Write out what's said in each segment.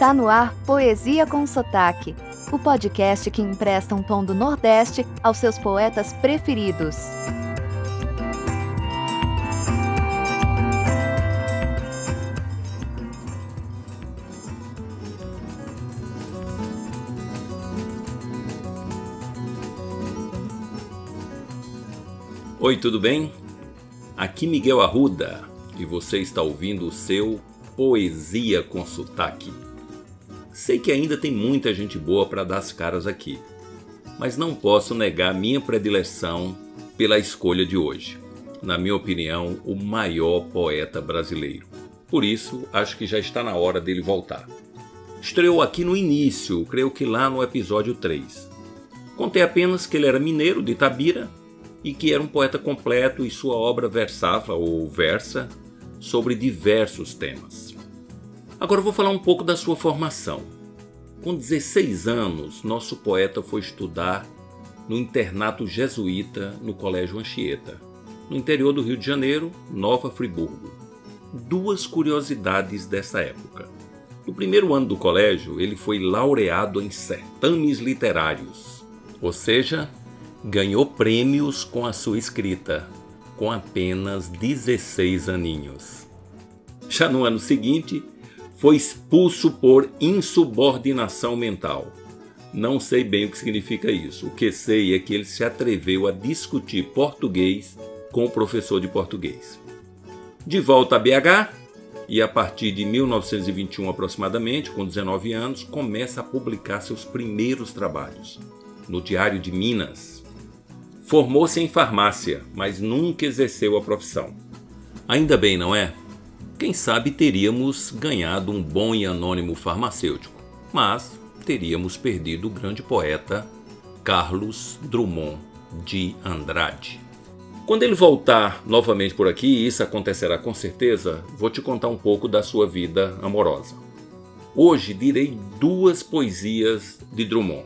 Está no ar Poesia com Sotaque, o podcast que empresta um tom do Nordeste aos seus poetas preferidos. Oi, tudo bem? Aqui Miguel Arruda e você está ouvindo o seu Poesia com Sotaque. Sei que ainda tem muita gente boa para dar as caras aqui, mas não posso negar minha predileção pela escolha de hoje. Na minha opinião, o maior poeta brasileiro. Por isso, acho que já está na hora dele voltar. Estreou aqui no início, creio que lá no episódio 3. Contei apenas que ele era mineiro de Itabira e que era um poeta completo e sua obra versava ou versa sobre diversos temas. Agora vou falar um pouco da sua formação. Com 16 anos, nosso poeta foi estudar no internato jesuíta no Colégio Anchieta, no interior do Rio de Janeiro, Nova Friburgo. Duas curiosidades dessa época. No primeiro ano do colégio, ele foi laureado em certames literários, ou seja, ganhou prêmios com a sua escrita, com apenas 16 aninhos. Já no ano seguinte, foi expulso por insubordinação mental. Não sei bem o que significa isso. O que sei é que ele se atreveu a discutir português com o professor de português. De volta a BH, e a partir de 1921 aproximadamente, com 19 anos, começa a publicar seus primeiros trabalhos no Diário de Minas, Formou-se em farmácia, mas nunca exerceu a profissão. Ainda bem, não é? Quem sabe teríamos ganhado um bom e anônimo farmacêutico, mas teríamos perdido o grande poeta Carlos Drummond de Andrade. Quando ele voltar novamente por aqui, e isso acontecerá com certeza, vou te contar um pouco da sua vida amorosa. Hoje direi duas poesias de Drummond.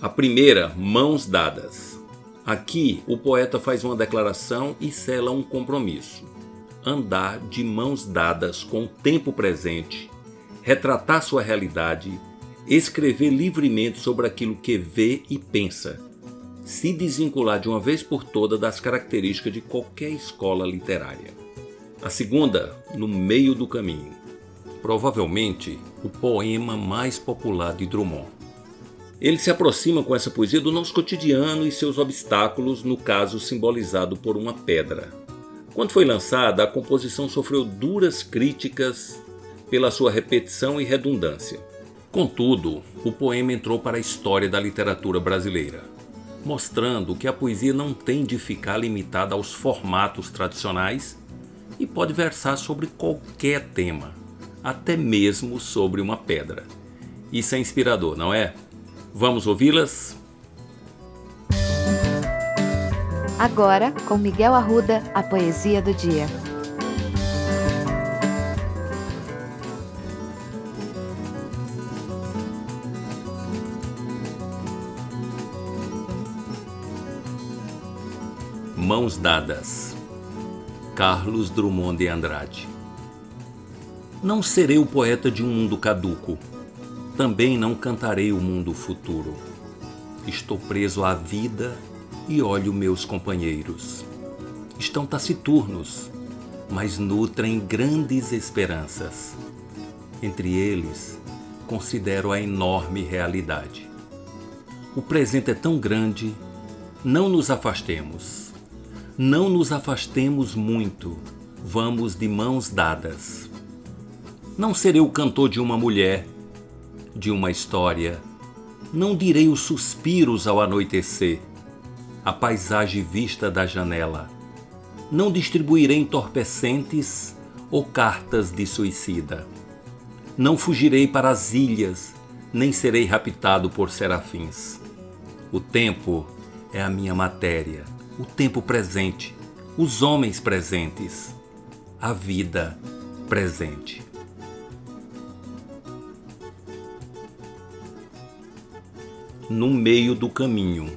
A primeira, Mãos Dadas. Aqui, o poeta faz uma declaração e sela um compromisso: andar de mãos dadas com o tempo presente, retratar sua realidade, escrever livremente sobre aquilo que vê e pensa, se desvincular de uma vez por todas das características de qualquer escola literária. A segunda, no meio do caminho. Provavelmente o poema mais popular de Drummond. Ele se aproxima com essa poesia do nosso cotidiano e seus obstáculos, no caso simbolizado por uma pedra. Quando foi lançada, a composição sofreu duras críticas pela sua repetição e redundância. Contudo, o poema entrou para a história da literatura brasileira, mostrando que a poesia não tem de ficar limitada aos formatos tradicionais e pode versar sobre qualquer tema, até mesmo sobre uma pedra. Isso é inspirador, não é? Vamos ouvi-las? Agora, com Miguel Arruda, a poesia do dia. Mãos Dadas Carlos Drummond de Andrade Não serei o poeta de um mundo caduco também não cantarei o mundo futuro. Estou preso à vida e olho meus companheiros. Estão taciturnos, mas nutrem grandes esperanças. Entre eles, considero a enorme realidade. O presente é tão grande, não nos afastemos. Não nos afastemos muito, vamos de mãos dadas. Não serei o cantor de uma mulher de uma história. Não direi os suspiros ao anoitecer, a paisagem vista da janela. Não distribuirei entorpecentes ou cartas de suicida. Não fugirei para as ilhas, nem serei raptado por serafins. O tempo é a minha matéria, o tempo presente, os homens presentes, a vida presente. No meio do caminho,